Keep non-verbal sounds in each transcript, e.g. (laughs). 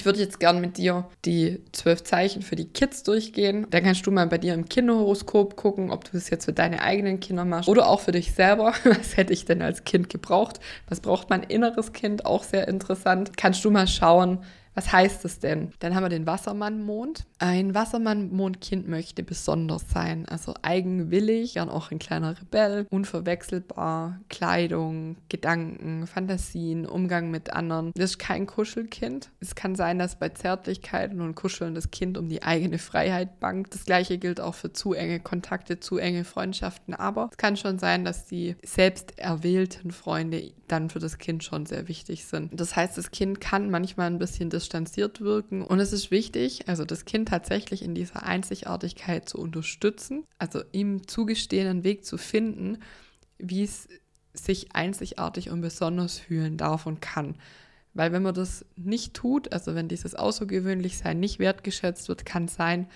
Ich würde jetzt gern mit dir die zwölf Zeichen für die Kids durchgehen. Dann kannst du mal bei dir im Kinderhoroskop gucken, ob du das jetzt für deine eigenen Kinder machst oder auch für dich selber. (laughs) Was hätte ich denn als Kind gebraucht? Was braucht mein inneres Kind? Auch sehr interessant. Kannst du mal schauen, was heißt es denn? Dann haben wir den Wassermannmond. Ein Wassermannmondkind möchte besonders sein, also eigenwillig, gern auch ein kleiner Rebell, unverwechselbar, Kleidung, Gedanken, Fantasien, Umgang mit anderen. Das ist kein Kuschelkind. Es kann sein, dass bei Zärtlichkeiten und Kuscheln das Kind um die eigene Freiheit bangt. Das gleiche gilt auch für zu enge Kontakte, zu enge Freundschaften. Aber es kann schon sein, dass die selbst erwählten Freunde dann für das Kind schon sehr wichtig sind. Das heißt, das Kind kann manchmal ein bisschen distanziert wirken. Und es ist wichtig, also das Kind tatsächlich in dieser Einzigartigkeit zu unterstützen, also ihm zugestehenden Weg zu finden, wie es sich einzigartig und besonders fühlen darf und kann. Weil wenn man das nicht tut, also wenn dieses Außergewöhnlichsein nicht wertgeschätzt wird, kann sein,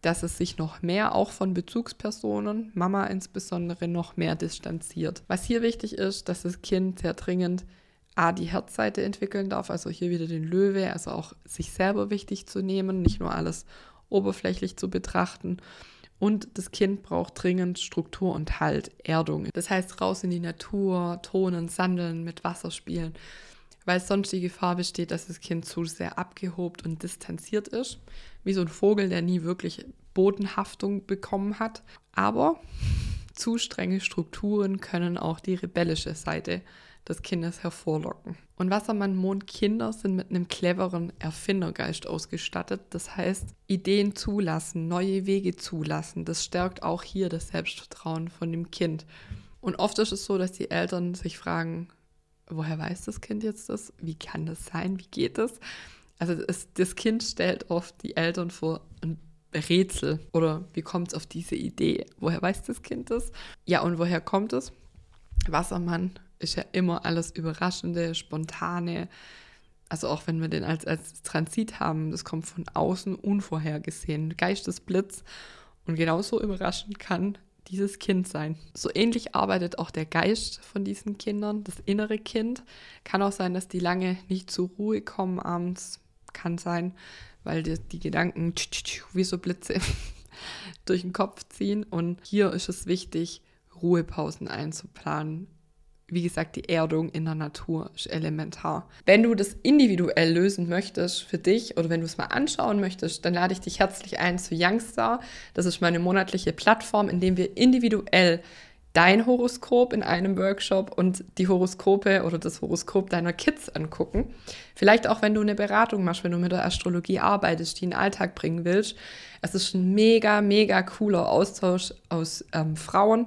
dass es sich noch mehr auch von Bezugspersonen, Mama insbesondere, noch mehr distanziert. Was hier wichtig ist, dass das Kind sehr dringend A, die Herzseite entwickeln darf, also hier wieder den Löwe, also auch sich selber wichtig zu nehmen, nicht nur alles oberflächlich zu betrachten. Und das Kind braucht dringend Struktur und Halt, Erdung. Das heißt, raus in die Natur, tonen, sandeln, mit Wasser spielen, weil sonst die Gefahr besteht, dass das Kind zu sehr abgehobt und distanziert ist, wie so ein Vogel, der nie wirklich Bodenhaftung bekommen hat. Aber zu strenge Strukturen können auch die rebellische Seite des Kindes hervorlocken. Und Wassermann-Mondkinder sind mit einem cleveren Erfindergeist ausgestattet. Das heißt, Ideen zulassen, neue Wege zulassen. Das stärkt auch hier das Selbstvertrauen von dem Kind. Und oft ist es so, dass die Eltern sich fragen, woher weiß das Kind jetzt das? Wie kann das sein? Wie geht das? Also es, das Kind stellt oft die Eltern vor ein Rätsel oder wie kommt es auf diese Idee? Woher weiß das Kind das? Ja, und woher kommt es? Wassermann ist ja immer alles Überraschende, Spontane. Also auch wenn wir den als, als Transit haben, das kommt von außen unvorhergesehen. Geistesblitz. Und genauso überraschend kann dieses Kind sein. So ähnlich arbeitet auch der Geist von diesen Kindern, das innere Kind. Kann auch sein, dass die lange nicht zur Ruhe kommen abends. Kann sein, weil die, die Gedanken wie so Blitze (laughs) durch den Kopf ziehen. Und hier ist es wichtig, Ruhepausen einzuplanen, wie gesagt, die Erdung in der Natur ist elementar. Wenn du das individuell lösen möchtest für dich oder wenn du es mal anschauen möchtest, dann lade ich dich herzlich ein zu Youngstar. Das ist meine monatliche Plattform, in dem wir individuell dein Horoskop in einem Workshop und die Horoskope oder das Horoskop deiner Kids angucken. Vielleicht auch, wenn du eine Beratung machst, wenn du mit der Astrologie arbeitest, die in den Alltag bringen willst. Es ist ein mega, mega cooler Austausch aus ähm, Frauen,